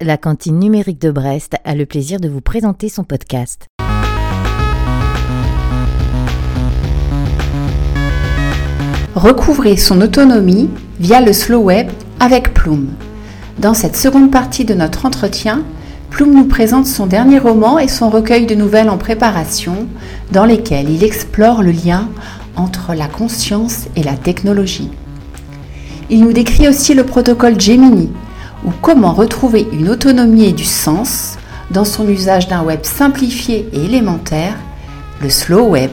La cantine numérique de Brest, a le plaisir de vous présenter son podcast. Recouvrez son autonomie via le slow web avec Plume. Dans cette seconde partie de notre entretien, Plume nous présente son dernier roman et son recueil de nouvelles en préparation, dans lesquels il explore le lien entre la conscience et la technologie. Il nous décrit aussi le protocole Gemini, ou comment retrouver une autonomie et du sens dans son usage d'un web simplifié et élémentaire, le slow web.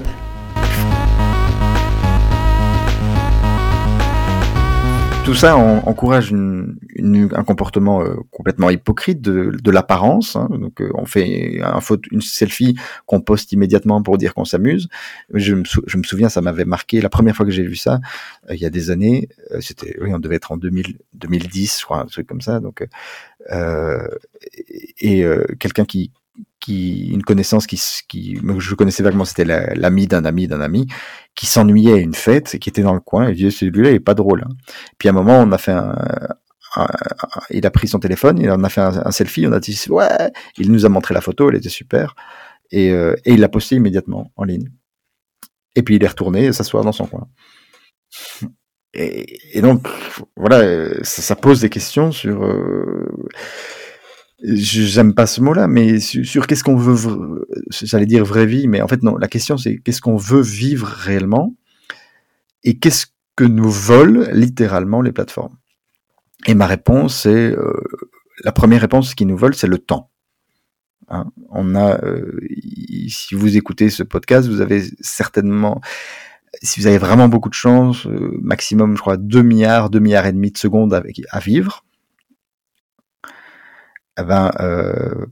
Tout ça encourage un comportement euh, complètement hypocrite de, l'apparence. Hein. Donc, euh, on fait un une selfie qu'on poste immédiatement pour dire qu'on s'amuse. Je me, souviens, ça m'avait marqué la première fois que j'ai vu ça, euh, il y a des années. C'était, oui, on devait être en 2000, 2010, je crois, un truc comme ça. Donc, et quelqu'un qui qui une connaissance qui, qui je connaissais vaguement c'était l'ami d'un ami d'un ami qui s'ennuyait à une fête et qui était dans le coin. Et dit celui-là il est pas drôle hein. puis à un moment on a fait un, il a pris son téléphone il en a fait un, selfie on a dit ouais. Il nous a montré la photo elle était super. Et, euh, et il l'a posté immédiatement en ligne. Et puis il est retourné s'asseoir dans son coin. Et, et donc voilà ça, ça, pose des questions sur euh, j'aime pas ce mot-là, mais sur, qu'est-ce qu'on veut, j'allais dire vraie vie, mais en fait non, la question c'est qu'est-ce qu'on veut vivre réellement et qu'est-ce que nous volent littéralement les plateformes. Et ma réponse c'est, euh, la première réponse qui nous vole, c'est le temps. Hein, on a, euh, si vous écoutez ce podcast, vous avez certainement, si vous avez vraiment beaucoup de chance, euh, maximum, je crois, 2 milliards, 2 milliards et demi de secondes avec, à vivre eh ben, euh,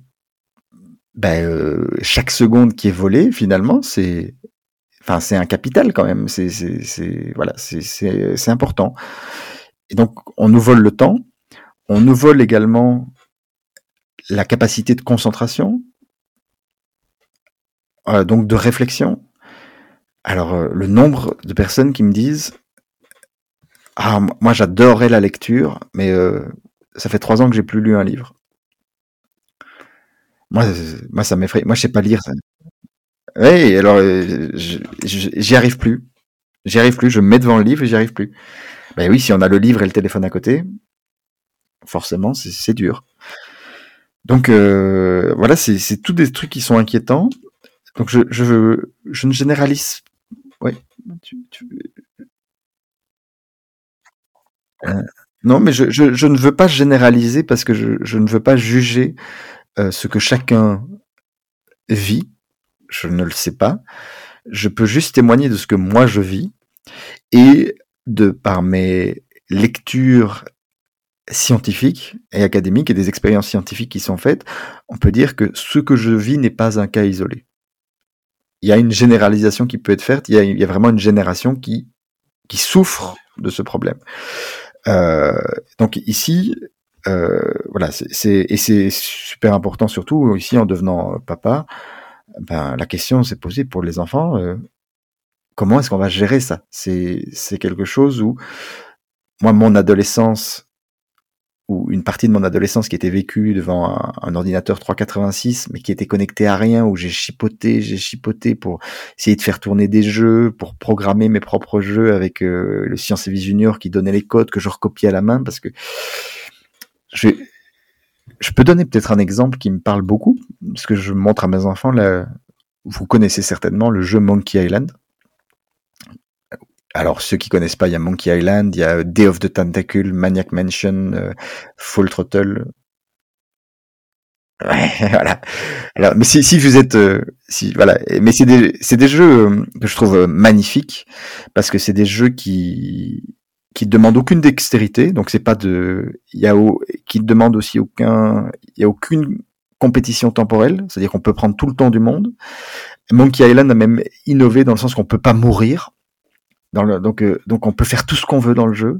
ben euh, chaque seconde qui est volée, finalement, c'est, enfin, c'est un capital quand même. C'est, voilà, c'est, important. Et donc, on nous vole le temps. On nous vole également la capacité de concentration, euh, donc de réflexion. Alors, le nombre de personnes qui me disent ah, moi j'adorais la lecture, mais ça fait trois ans que j'ai plus lu un livre. Moi, moi ça m'effraie. Moi, je sais pas lire. Ça. Oui, alors euh, j'y arrive plus. J'y arrive plus. Je me mets devant le livre et j'y arrive plus. Ben oui, si on a le livre et le téléphone à côté, forcément, c'est dur. Donc euh, voilà, c'est tous des trucs qui sont inquiétants. Donc je, je, je ne généralise. Oui. Euh, non, mais je, ne veux pas généraliser parce que je ne veux pas juger euh, ce que chacun vit, je ne le sais pas. Je peux juste témoigner de ce que moi je vis et de par mes lectures scientifiques et académiques et des expériences scientifiques qui sont faites, on peut dire que ce que je vis n'est pas un cas isolé. Il y a une généralisation qui peut être faite, il y a, vraiment une génération qui, souffre de ce problème. Euh, donc ici, voilà, c'est et c'est super important surtout ici en devenant euh, papa. Ben la question s'est posée pour les enfants. Euh, comment est-ce qu'on va gérer ça? C'est c'est quelque chose où moi mon adolescence ou une partie de mon adolescence qui était vécue devant un, un, ordinateur 386, mais qui était connecté à rien, où j'ai chipoté, j'ai chipoté pour essayer de faire tourner des jeux, pour programmer mes propres jeux avec le Science et Vie Junior qui donnait les codes que je recopiais à la main, parce que je, je peux donner peut-être un exemple qui me parle beaucoup, parce que je montre à mes enfants, là, vous connaissez certainement le jeu Monkey Island. Alors, ceux qui connaissent pas, il y a Monkey Island, il y a Day of the Tentacle, Maniac Mansion, euh, Full Throttle. Ouais, voilà. Alors, mais si, si vous êtes, euh, si voilà, mais c'est des, c'est des jeux euh, que je trouve magnifiques parce que c'est des jeux qui, qui demande aucune dextérité, donc c'est pas de, il y a qui demande aussi aucun, il y a aucune compétition temporelle, c'est-à-dire qu'on peut prendre tout le temps du monde. Monkey Island a même innové dans le sens qu'on peut pas mourir. Dans le, donc, euh, donc on peut faire tout ce qu'on veut dans le jeu,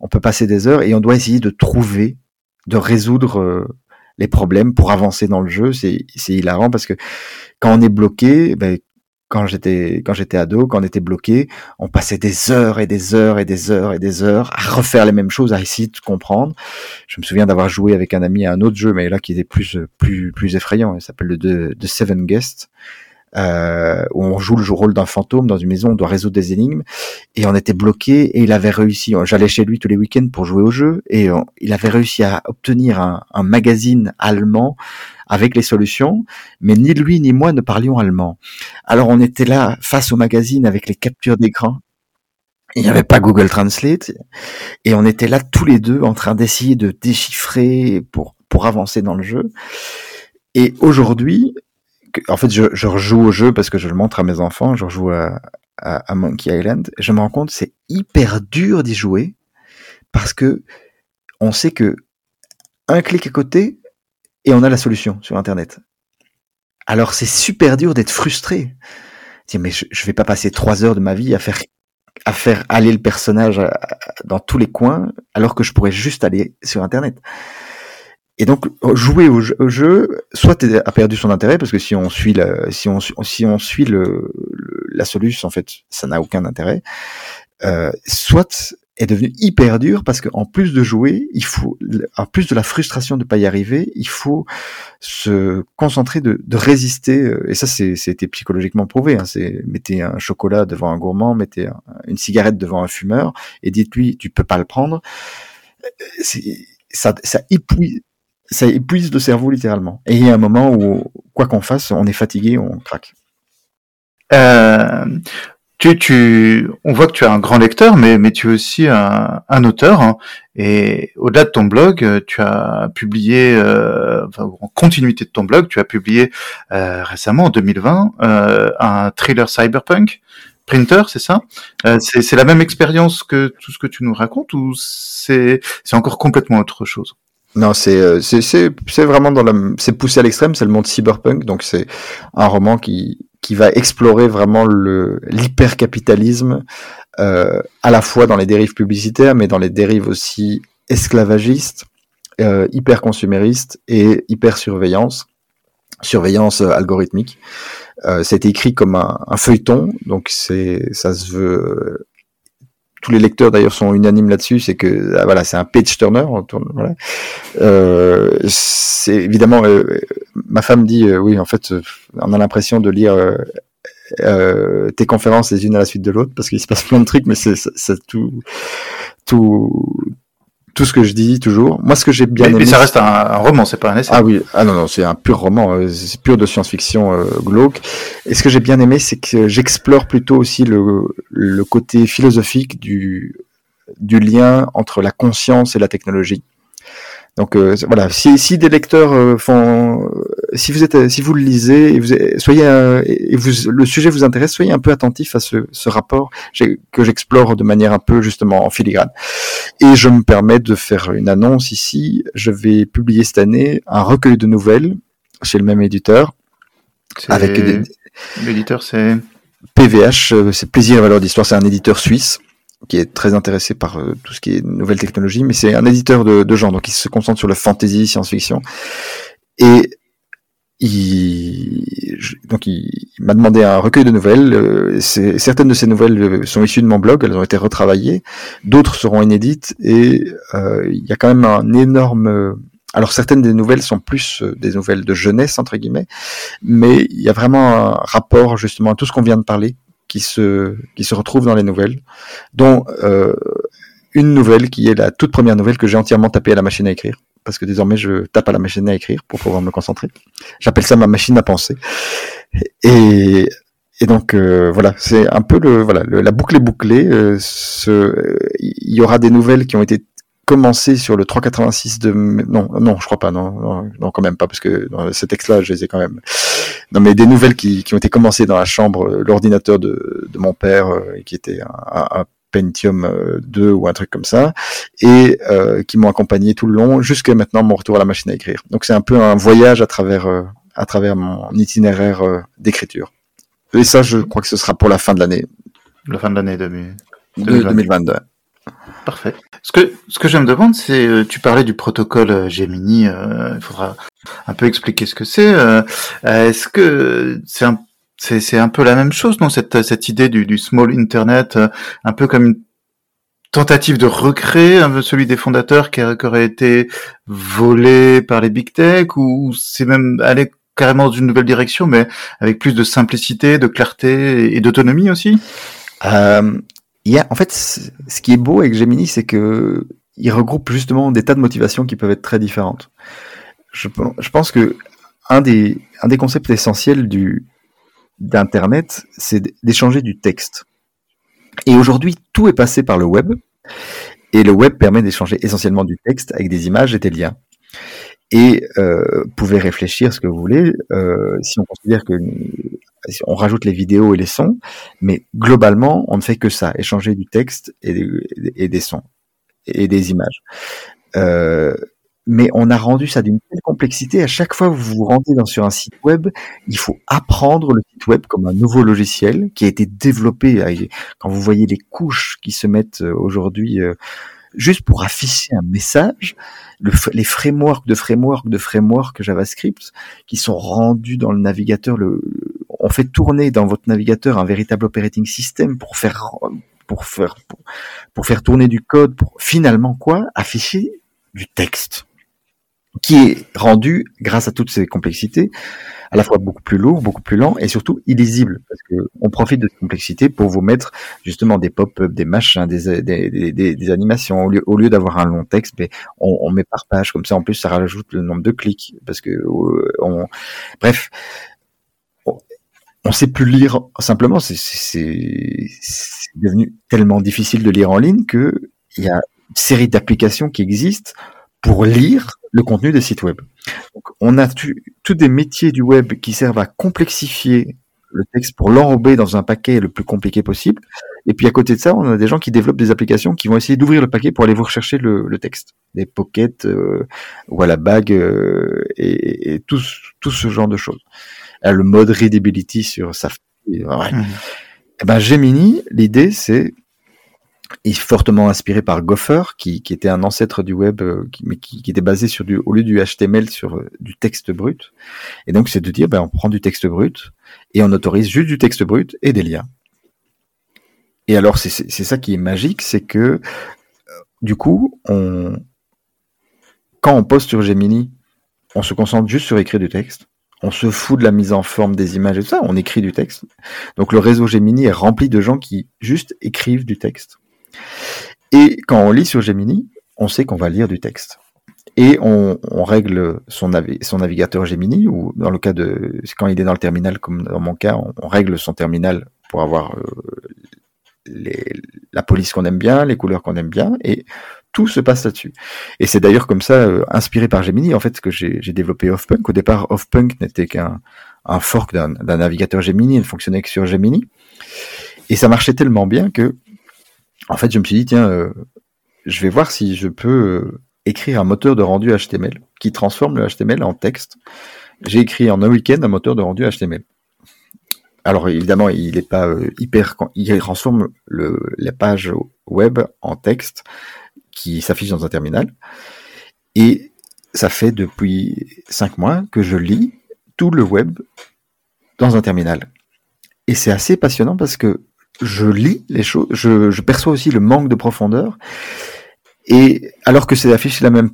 on peut passer des heures et on doit essayer de trouver, de résoudre euh, les problèmes pour avancer dans le jeu. C'est, c'est hilarant parce que quand on est bloqué, ben, quand j'étais quand j'étais ado, quand on était bloqué, on passait des heures et des heures et des heures et des heures à refaire les mêmes choses, à essayer de comprendre. Je me souviens d'avoir joué avec un ami à un autre jeu, mais là qui était plus plus plus effrayant. Il s'appelle le The, Seven Guests. Euh, où on joue le rôle d'un fantôme dans une maison, on doit résoudre des énigmes, et on était bloqué, et il avait réussi, j'allais chez lui tous les week-ends pour jouer au jeu, et il avait réussi à obtenir un, un magazine allemand avec les solutions, mais ni lui ni moi ne parlions allemand. Alors on était là face au magazine avec les captures d'écran. Il n'y avait pas Google Translate et on était là tous les deux en train d'essayer de déchiffrer pour pour avancer dans le jeu. Et aujourd'hui, en fait, je, rejoue au jeu parce que je le montre à mes enfants. Je rejoue à, Monkey Island. Je me rends compte c'est hyper dur d'y jouer parce que on sait que un clic à côté, et on a la solution sur Internet. Alors c'est super dur d'être frustré. mais je, je vais pas passer trois heures de ma vie à faire à faire aller le personnage dans tous les coins alors que je pourrais juste aller sur Internet. Et donc jouer au jeu, soit a perdu son intérêt parce que si on suit la, si on si on suit le, la solution en fait ça n'a aucun intérêt. Euh, soit est devenu hyper dur parce qu'en plus de jouer, il faut, en plus de la frustration de pas y arriver, il faut se concentrer de, de résister. Et ça, c'est, c'était psychologiquement prouvé. Hein, c'est mettez un chocolat devant un gourmand, mettez une cigarette devant un fumeur et dites-lui, tu peux pas le prendre. Ça, ça épuise. Ça épuise le cerveau littéralement. Et il y a un moment où, quoi qu'on fasse, on est fatigué, on craque. Euh, tu, tu, on voit que tu es un grand lecteur, mais, mais tu es aussi un, un auteur. Hein. et au-delà de ton blog, tu as publié, euh, en continuité de ton blog, tu as publié euh, récemment, en 2020, euh, un thriller cyberpunk. Printer, c'est ça? Euh, C'est la même expérience que tout ce que tu nous racontes ou c'est encore complètement autre chose? Non, c'est c'est vraiment dans la c'est poussé à l'extrême, c'est le monde cyberpunk, donc c'est un roman qui qui va explorer vraiment le l'hypercapitalisme euh, à la fois dans les dérives publicitaires, mais dans les dérives aussi esclavagistes, euh, hyper consuméristes et hyper surveillance, surveillance euh, algorithmique. Euh, été écrit comme un, un feuilleton, donc c'est ça se veut tous les lecteurs d'ailleurs sont unanimes là-dessus, c'est que ah, voilà, c'est un page turner. Euh, c'est évidemment, euh, ma femme dit euh, oui, en fait, on a l'impression de lire tes conférences les unes à la suite de l'autre parce qu'il se passe plein de trucs, mais c'est tout, tout, tout ce que je dis toujours. Moi, ce que j'ai bien mais, aimé. Mais ça reste un, roman, c'est pas un essai. Ah oui, ah non, non, c'est un pur roman, euh, c'est pur de science-fiction euh, glauque. Et ce que j'ai bien aimé, c'est que j'explore plutôt aussi le, le côté philosophique du, du lien entre la conscience et la technologie. Donc euh, voilà, si, si des lecteurs euh, font, euh, si vous êtes, si vous le lisez et vous soyez et vous le sujet vous intéresse, soyez un peu attentif à ce, ce rapport que j'explore de manière un peu justement en filigrane. Et je me permets de faire une annonce ici. Je vais publier cette année un recueil de nouvelles chez le même éditeur. Avec l'éditeur, c'est PVH, c'est Plaisir et Valeur d'Histoire, c'est un éditeur suisse qui est très intéressé par euh, tout ce qui est nouvelles technologies, mais c'est un éditeur de, de genre, donc il se concentre sur le fantasy, science-fiction. Et il, donc il, m'a demandé un recueil de nouvelles. Euh, certaines de ces nouvelles euh, sont issues de mon blog, elles ont été retravaillées. D'autres seront inédites et il y a quand même un énorme. Alors certaines des nouvelles sont plus des nouvelles de jeunesse entre guillemets, mais il y a vraiment un rapport justement à tout ce qu'on vient de parler qui se qui se retrouvent dans les nouvelles, dont euh, une nouvelle qui est la toute première nouvelle que j'ai entièrement tapée à la machine à écrire, parce que désormais je tape à la machine à écrire pour pouvoir me concentrer. J'appelle ça ma machine à penser. Et et donc euh, voilà, c'est un peu le voilà la boucle est bouclée. Euh, il y aura des nouvelles qui ont été commencé sur le 386 de non non je crois pas non non, quand même pas parce que dans ces textes-là je les ai quand même. Non mais des nouvelles qui, qui ont été commencées dans la chambre euh, l'ordinateur de, de mon père euh, qui était un, un, Pentium 2 euh, ou un truc comme ça et euh, qui m'ont accompagné tout le long jusqu'à maintenant mon retour à la machine à écrire. Donc c'est un peu un voyage à travers à travers mon itinéraire d'écriture. Et ça je crois que ce sera pour la fin de l'année. La fin de l'année 2022 Parfait. Ce que, ce que je me demande, c'est, euh, tu parlais du protocole euh, Gemini, euh, il faudra un peu expliquer ce que c'est. Est-ce que c'est un C'est un peu la même chose, non cette, cette idée du, du small internet, un peu comme une tentative de recréer un peu celui des fondateurs qui, aurait été volé par les big tech, ou c'est même aller carrément dans une nouvelle direction, mais avec plus de simplicité, de clarté et d'autonomie aussi? En fait, ce qui est beau avec Gemini, c'est que il regroupe justement des tas de motivations qui peuvent être très différentes. Je, pense que un des, concepts essentiels d'Internet, c'est d'échanger du texte. Et aujourd'hui, tout est passé par le web. Et le web permet d'échanger essentiellement du texte avec des images et des liens. Et euh, vous pouvez réfléchir ce que vous voulez. Euh, si on considère que on rajoute les vidéos et les sons, mais globalement, on ne fait que ça, échanger du texte et des, sons et des images. Euh, mais on a rendu ça d'une telle complexité. À chaque fois que vous vous rendez sur un site web, il faut apprendre le site web comme un nouveau logiciel qui a été développé. Quand vous voyez les couches qui se mettent euh, aujourd'hui euh, juste pour afficher un message, les frameworks de frameworks de frameworks JavaScript qui sont rendus dans le navigateur, le, on fait tourner dans votre navigateur un véritable operating system pour faire tourner du code pour finalement quoi? Afficher du texte qui est rendu, grâce à toutes ces complexités, à la fois beaucoup plus lourd, beaucoup plus lent et surtout illisible, parce que on profite de cette complexité pour vous mettre justement des pop-up, des machins, des, animations, au lieu, d'avoir un long texte, mais on, on, met par page, comme ça en plus ça rajoute le nombre de clics, parce que euh, on, bref, on sait plus lire simplement, c'est devenu tellement difficile de lire en ligne que il y a une série d'applications qui existent pour lire le contenu des sites web. On a tous des métiers du web qui servent à complexifier le texte pour l'enrober dans un paquet le plus compliqué possible. Et puis à côté de ça, on a des gens qui développent des applications qui vont essayer d'ouvrir le paquet pour aller vous rechercher le, texte, des pockets euh, ou à la bague euh, et, tout ce genre de choses. Le mode readability sur Safari. Ouais. Mmh. Et eh ben Gemini, l'idée c'est est fortement inspiré par Gopher, qui, qui, était un ancêtre du web, euh, qui, mais qui, qui, était basé sur du, au lieu du HTML, sur euh, du texte brut. Et donc, c'est de dire, ben, on prend du texte brut et on autorise juste du texte brut et des liens. Et alors, c'est ça qui est magique, c'est que, euh, du coup, on, quand on poste sur Gemini, on se concentre juste sur écrire du texte. On se fout de la mise en forme des images et tout ça, on écrit du texte. Donc le réseau Gemini est rempli de gens qui juste écrivent du texte. Et quand on lit sur Gemini, on sait qu'on va lire du texte. Et on, règle son, navigateur Gemini, ou dans le cas de quand il est dans le terminal, comme dans mon cas, on, règle son terminal pour avoir euh, la police qu'on aime bien, les couleurs qu'on aime bien, et tout se passe là-dessus. Et c'est d'ailleurs comme ça, euh, inspiré par Gemini, en fait, que j'ai développé Offpunk. Au départ, Offpunk n'était qu'un un fork d'un navigateur Gemini, il ne fonctionnait que sur Gemini. Et ça marchait tellement bien que en fait, je me suis dit, tiens, euh, je vais voir si je peux euh, écrire un moteur de rendu HTML qui transforme le HTML en texte. J'ai écrit en un week-end un moteur de rendu HTML. Alors évidemment, il n'est pas hyper, il transforme la page web en texte qui s'affiche dans un terminal. Et ça fait depuis cinq mois que je lis tout le web dans un terminal. Et c'est assez passionnant parce que je lis les choses, je, perçois aussi le manque de profondeur. Et alors que c'est affiché de la même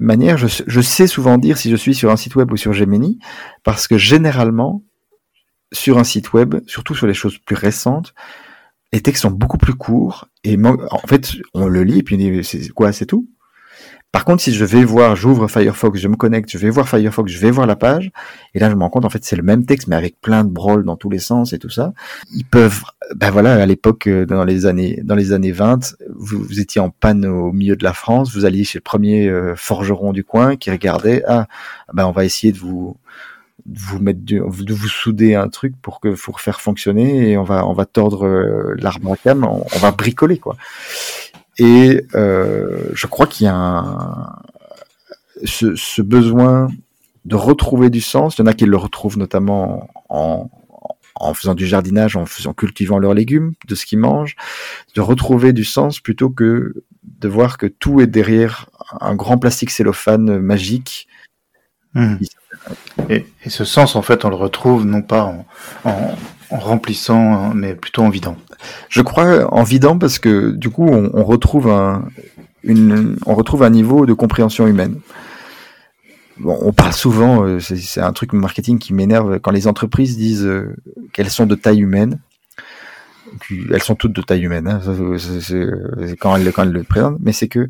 manière, je, sais souvent dire si je suis sur un site web ou sur Gemini, parce que généralement, sur un site web, surtout sur les choses plus récentes, les textes sont beaucoup plus courts et en fait, on le lit et puis c'est quoi, c'est tout? Par contre, si je vais voir, j'ouvre Firefox, je me connecte, je vais voir Firefox, je vais voir la page, et là je me rends compte en fait c'est le même texte mais avec plein de brolles dans tous les sens et tout ça. Ils peuvent, ben voilà, à l'époque euh, dans les années dans les années 20, vous, étiez en panne au milieu de la France, vous alliez chez le premier euh, forgeron du coin qui regardait, ah ben on va essayer de vous vous mettre de vous souder un truc pour que pour faire fonctionner et on va on va tordre euh, l'arbre à cam, on, on va bricoler quoi. Et euh, je crois qu'il y a un, ce, ce, besoin de retrouver du sens. Il y en a qui le retrouvent notamment en, en faisant du jardinage, en faisant cultivant leurs légumes, de ce qu'ils mangent, de retrouver du sens plutôt que de voir que tout est derrière un grand plastique cellophane magique mmh. Et, ce sens, en fait, on le retrouve non pas en, remplissant, mais plutôt en vidant. Je crois en vidant parce que du coup, on, retrouve un, on retrouve un niveau de compréhension humaine. On parle souvent, euh, c'est un truc marketing qui m'énerve quand les entreprises disent euh, qu'elles sont de taille humaine. Elles sont toutes de taille humaine, hein, quand, elles, le présentent, mais c'est que,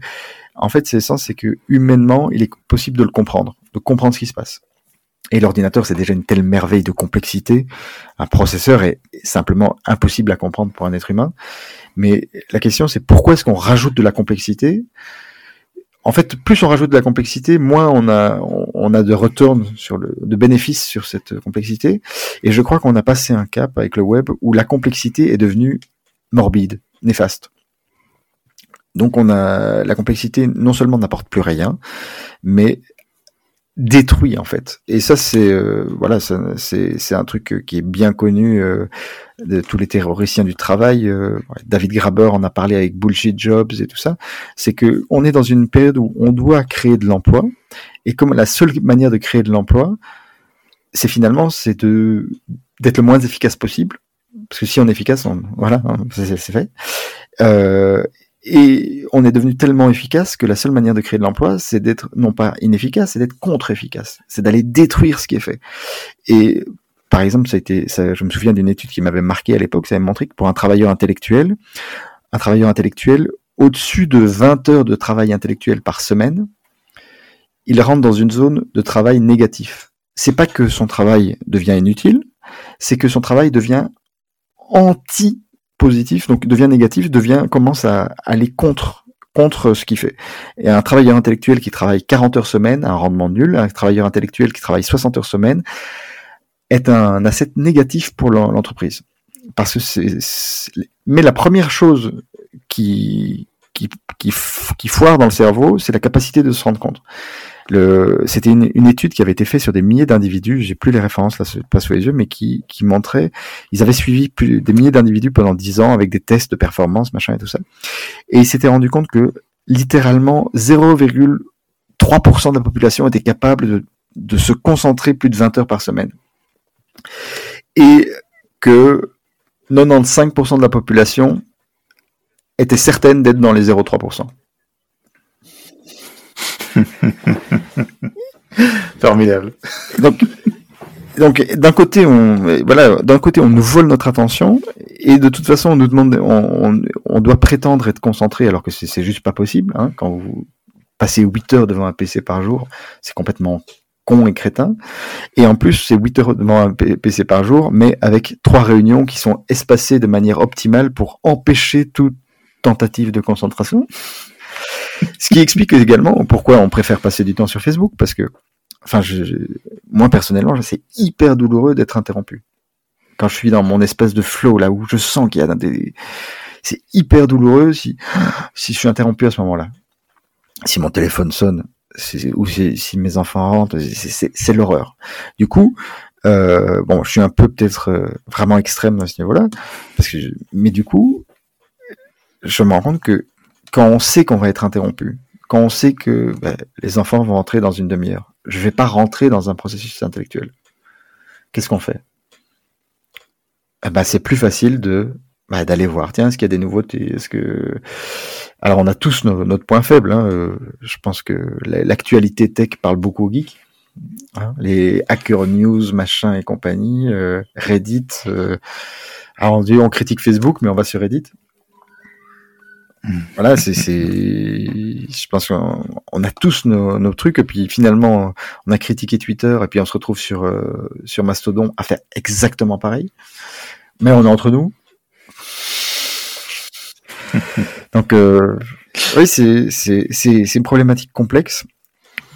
en fait, c'est sens, c'est que humainement, il est possible de le comprendre, de comprendre ce qui se passe. Et l'ordinateur, c'est déjà une telle merveille de complexité. Un processeur est simplement impossible à comprendre pour un être humain. Mais la question, c'est pourquoi est-ce qu'on rajoute de la complexité? En fait, plus on rajoute de la complexité, moins on a, on a de retours sur le, de bénéfices sur cette complexité. Et je crois qu'on a passé un cap avec le web où la complexité est devenue morbide, néfaste. Donc on a la complexité non seulement n'apporte plus rien, mais détruit en fait. Et ça c'est euh, voilà, c'est un truc qui est bien connu euh, de tous les théoriciens du travail. Euh, David Graber en a parlé avec Bullshit Jobs et tout ça. C'est que on est dans une période où on doit créer de l'emploi et comme la seule manière de créer de l'emploi, c'est finalement c'est de d'être le moins efficace possible. Parce que si on est efficace, on, voilà, hein, c'est fait. Euh, et on est devenu tellement efficace que la seule manière de créer de l'emploi, c'est d'être non pas inefficace, c'est d'être contre-efficace. C'est d'aller détruire ce qui est fait. Et par exemple, ça a été, ça, je me souviens d'une étude qui m'avait marqué à l'époque, ça avait montré que pour un travailleur intellectuel, un travailleur intellectuel, au-dessus de 20 heures de travail intellectuel par semaine, il rentre dans une zone de travail négatif. C'est pas que son travail devient inutile, c'est que son travail devient anti positif, donc devient négatif, devient commence à aller contre ce qu'il fait. Et un travailleur intellectuel qui travaille 40 heures semaine un rendement nul, un travailleur intellectuel qui travaille 60 heures semaine est un asset négatif pour l'entreprise. Parce que mais la première chose qui foire dans le cerveau, c'est la capacité de se rendre compte. C'était une, étude qui avait été faite sur des milliers d'individus, j'ai plus les références là, pas sous les yeux, mais qui, montrait, ils avaient suivi des milliers d'individus pendant dix ans avec des tests de performance, machin et tout ça, et ils s'étaient rendu compte que littéralement 0,3% de la population était capable de, de se concentrer plus de 20 heures par semaine, et que 95% de la population était certaine d'être dans les 0,3%. Formidable. Donc, donc d'un côté on voilà d'un côté on nous vole notre attention et de toute façon on nous demande on, doit prétendre être concentré alors que c'est juste pas possible hein, quand vous passez 8 heures devant un PC par jour c'est complètement con et crétin. Et en plus c'est 8 heures devant un PC par jour mais avec trois réunions qui sont espacées de manière optimale pour empêcher toute tentative de concentration ce qui explique également pourquoi on préfère passer du temps sur Facebook, parce que, enfin, moi personnellement, c'est hyper douloureux d'être interrompu. Quand je suis dans mon espèce de flow, là où je sens qu'il y a des, c'est hyper douloureux si, si je suis interrompu à ce moment-là. Si mon téléphone sonne, ou si, mes enfants rentrent, c'est l'horreur. Du coup, euh, bon, je suis un peu peut-être euh, vraiment extrême à ce niveau-là, mais du coup, je me rends compte que quand on sait qu'on va être interrompu, quand on sait que ben, les enfants vont rentrer dans une demi-heure, je vais pas rentrer dans un processus intellectuel. Qu'est-ce qu'on fait? Eh ben, c'est plus facile de bah, d'aller voir. Tiens, est-ce qu'il y a des nouveautés? Est-ce que alors on a tous notre point faible. Hein, euh, je pense que l'actualité tech parle beaucoup aux geeks. Hein, les hacker news, machin et compagnie, euh, Reddit. Euh, alors on dit on critique Facebook, mais on va sur Reddit. Voilà, c'est, je pense qu'on a tous nos, trucs, et puis finalement, on a critiqué Twitter, et puis on se retrouve sur, euh, sur Mastodon à faire exactement pareil. Mais on est entre nous. Donc, euh, oui, c'est, c'est, c'est, une problématique complexe.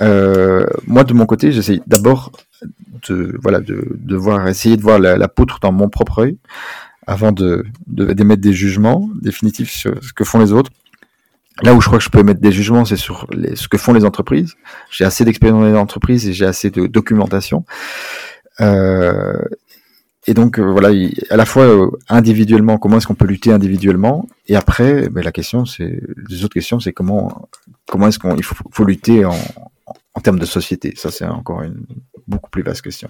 Euh, moi, de mon côté, j'essaye d'abord de, voilà, de, de voir, essayer de voir la, la poutre dans mon propre œil avant de d'émettre des jugements définitifs sur ce que font les autres. Là où je crois que je peux émettre des jugements, c'est sur les, ce que font les entreprises. J'ai assez d'expérience dans les entreprises et j'ai assez de documentation. Euh, et donc euh, voilà, à la fois euh, individuellement, comment est-ce qu'on peut lutter individuellement, et après, ben, la question, c'est les autres questions, c'est comment comment est-ce qu'on il faut, faut lutter en, en termes de société. Ça, c'est encore une beaucoup plus vaste question.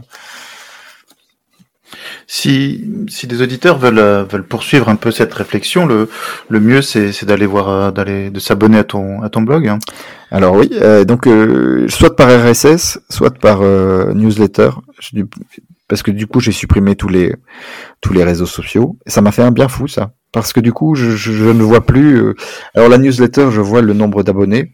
Si, si des auditeurs veulent, euh, veulent poursuivre un peu cette réflexion, le, le mieux c'est d'aller voir, euh, d'aller de s'abonner à ton, à ton blog. Hein. Alors oui, euh, donc soit par RSS, soit par newsletter, parce que du coup j'ai supprimé tous les tous les réseaux sociaux. Et ça m'a fait un bien fou ça, parce que du coup je, je, je ne vois plus. alors la newsletter, je vois le nombre d'abonnés,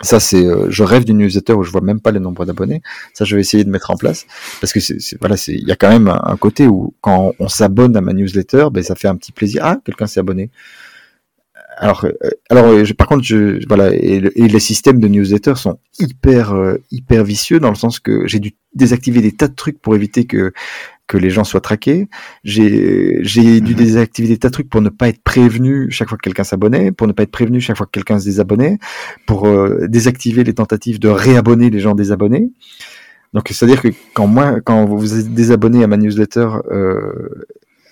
ça, c'est, euh, je rêve d'une newsletter où je vois même pas le nombre d'abonnés. Ça, je vais essayer de mettre en place parce que c'est, voilà, c'est, il y a quand même un, côté où quand on s'abonne à ma newsletter, ben ça fait un petit plaisir. Ah, quelqu'un s'est abonné. Alors, euh, alors, euh, par contre, je, voilà, et, les systèmes de newsletter sont hyper, hyper vicieux dans le sens que j'ai dû désactiver des tas de trucs pour éviter que que les gens soient traqués. J'ai j'ai dû mhm. désactiver des tas de trucs pour ne pas être prévenu chaque fois que quelqu'un s'abonnait, pour ne pas être prévenu chaque fois que quelqu'un se désabonnait, pour euh, désactiver les tentatives de réabonner les gens désabonnés. Donc c'est-à-dire que quand moi, quand vous vous êtes désabonné à ma newsletter, euh,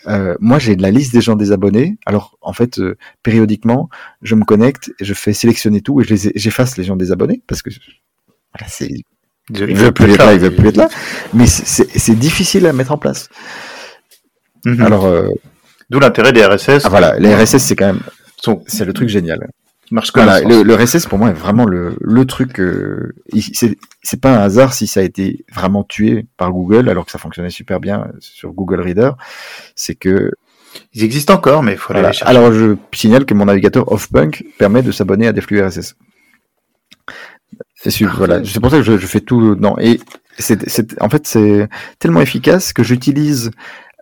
euh, moi j'ai la liste des gens désabonnés. Alors en fait, euh, périodiquement, je me connecte et je fais sélectionner tout et j'efface les gens désabonnés parce que voilà, c'est il veut plus être là, il veut plus être là. Mais c'est difficile à mettre en place. Mhm. Alors, euh, d'où l'intérêt des RSS. Ah, voilà, les RSS c'est quand même, c'est le truc génial. Marche voilà, le, le, RSS pour moi est vraiment le, le truc. Euh, c'est pas un hasard si ça a été vraiment tué par Google alors que ça fonctionnait super bien sur Google Reader. C'est que ils existent encore, mais il faut aller chercher. Alors je signale que mon navigateur Offpunk permet de s'abonner à des flux RSS. C'est voilà. C'est pour ça que je, je, fais tout. Non, et c'est, en fait, c'est tellement efficace que j'utilise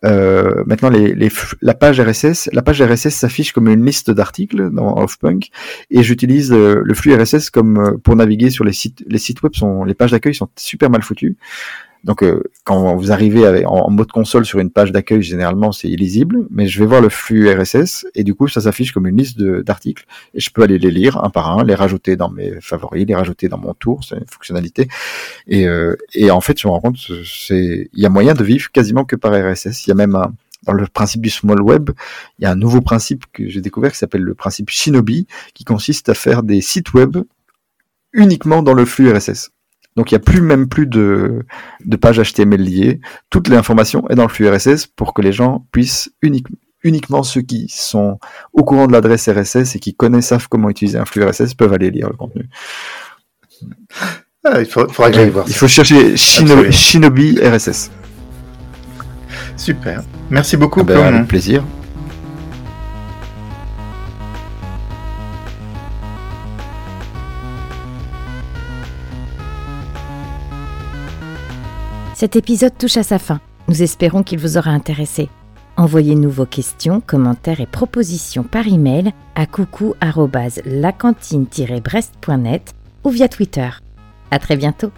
euh, maintenant les, les, la page RSS. La page RSS s'affiche comme une liste d'articles dans Offpunk, et j'utilise euh, le flux RSS comme euh, pour naviguer sur les sites. Les sites web sont, les pages d'accueil sont super mal foutues. Donc euh, quand vous arrivez en, mode console sur une page d'accueil, généralement c'est illisible, mais je vais voir le flux RSS et du coup ça s'affiche comme une liste d'articles et je peux aller les lire un par un, les rajouter dans mes favoris, les rajouter dans mon tour, c'est une fonctionnalité. Et, euh, et en fait je me rends compte, c'est il y a moyen de vivre quasiment que par RSS. Il y a même un, dans le principe du small web, il y a un nouveau principe que j'ai découvert qui s'appelle le principe Shinobi, qui consiste à faire des sites web uniquement dans le flux RSS. Donc il n'y a plus même plus de, de pages HTML liées. Toute l'information est dans le flux RSS pour que les gens puissent uniquement ceux qui sont au courant de l'adresse RSS et qui connaissent savent comment utiliser un flux RSS peuvent aller lire le contenu. Ah, il faudra que j'aille voir. Il faut chercher Shinobi RSS. Super. Merci beaucoup. Ah ben, avec plaisir. Cet épisode touche à sa fin. Nous espérons qu'il vous aura intéressé. Envoyez-nous vos questions, commentaires et propositions par email à coucou@lacantine-brest.net ou via Twitter. À très bientôt.